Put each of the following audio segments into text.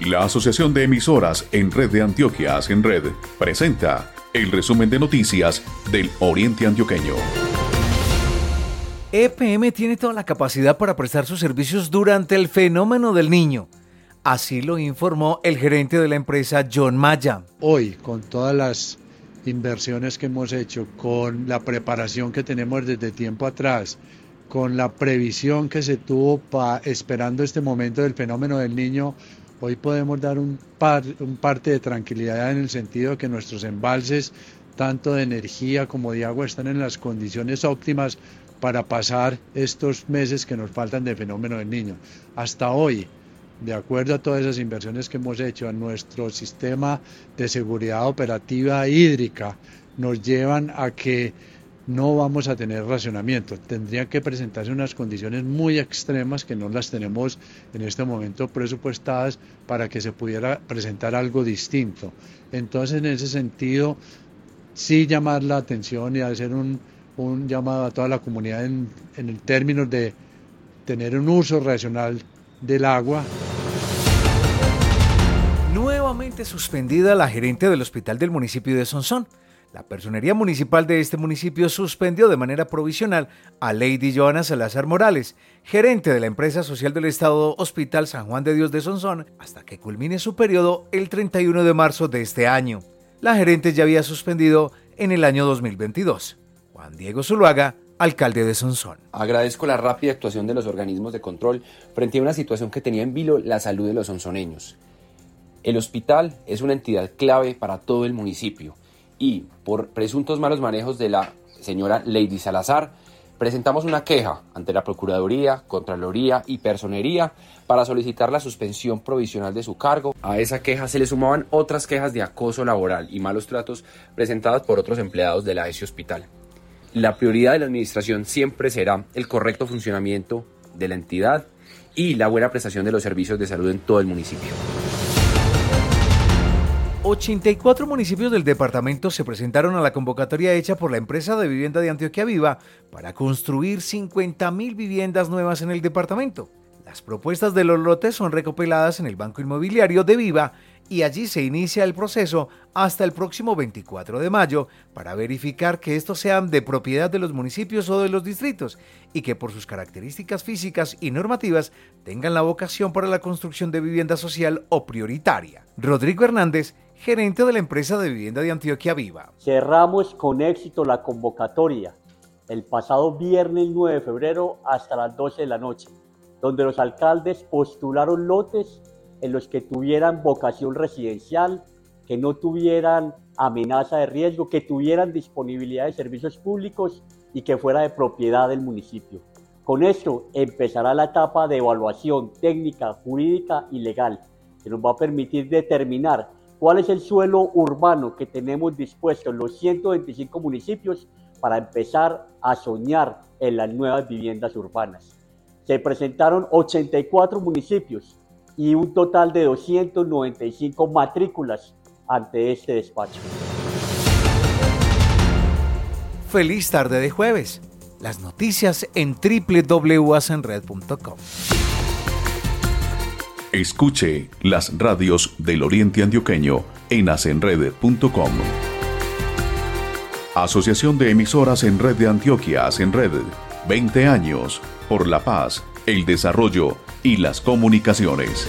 La Asociación de Emisoras en Red de Antioquias en Red presenta el resumen de noticias del Oriente Antioqueño. EPM tiene toda la capacidad para prestar sus servicios durante el fenómeno del niño. Así lo informó el gerente de la empresa John Maya. Hoy, con todas las inversiones que hemos hecho, con la preparación que tenemos desde tiempo atrás, con la previsión que se tuvo pa, esperando este momento del fenómeno del niño, Hoy podemos dar un, par, un parte de tranquilidad en el sentido de que nuestros embalses, tanto de energía como de agua, están en las condiciones óptimas para pasar estos meses que nos faltan de fenómeno del niño. Hasta hoy, de acuerdo a todas esas inversiones que hemos hecho en nuestro sistema de seguridad operativa hídrica, nos llevan a que no vamos a tener racionamiento. Tendrían que presentarse unas condiciones muy extremas que no las tenemos en este momento presupuestadas para que se pudiera presentar algo distinto. Entonces, en ese sentido, sí llamar la atención y hacer un, un llamado a toda la comunidad en, en términos de tener un uso racional del agua. Nuevamente suspendida la gerente del hospital del municipio de Sonsón. La personería municipal de este municipio suspendió de manera provisional a Lady Joana Salazar Morales, gerente de la empresa social del Estado Hospital San Juan de Dios de Sonsón, hasta que culmine su periodo el 31 de marzo de este año. La gerente ya había suspendido en el año 2022. Juan Diego Zuluaga, alcalde de Sonsón. Agradezco la rápida actuación de los organismos de control frente a una situación que tenía en vilo la salud de los sonsoneños. El hospital es una entidad clave para todo el municipio y por presuntos malos manejos de la señora Lady Salazar, presentamos una queja ante la Procuraduría, Contraloría y Personería para solicitar la suspensión provisional de su cargo. A esa queja se le sumaban otras quejas de acoso laboral y malos tratos presentadas por otros empleados de la ESI Hospital. La prioridad de la Administración siempre será el correcto funcionamiento de la entidad y la buena prestación de los servicios de salud en todo el municipio. 84 municipios del departamento se presentaron a la convocatoria hecha por la empresa de vivienda de Antioquia Viva para construir 50.000 viviendas nuevas en el departamento. Las propuestas de los lotes son recopiladas en el Banco Inmobiliario de Viva y allí se inicia el proceso hasta el próximo 24 de mayo para verificar que estos sean de propiedad de los municipios o de los distritos y que por sus características físicas y normativas tengan la vocación para la construcción de vivienda social o prioritaria. Rodrigo Hernández, gerente de la empresa de vivienda de Antioquia Viva. Cerramos con éxito la convocatoria el pasado viernes 9 de febrero hasta las 12 de la noche, donde los alcaldes postularon lotes en los que tuvieran vocación residencial, que no tuvieran amenaza de riesgo, que tuvieran disponibilidad de servicios públicos y que fuera de propiedad del municipio. Con esto empezará la etapa de evaluación técnica, jurídica y legal, que nos va a permitir determinar cuál es el suelo urbano que tenemos dispuesto en los 125 municipios para empezar a soñar en las nuevas viviendas urbanas. Se presentaron 84 municipios y un total de 295 matrículas ante este despacho. Feliz tarde de jueves. Las noticias en www.asenred.com. Escuche las radios del Oriente Antioqueño en asenred.com. Asociación de Emisoras en Red de Antioquia, Asenred. 20 años por la paz, el desarrollo y las comunicaciones.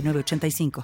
906985.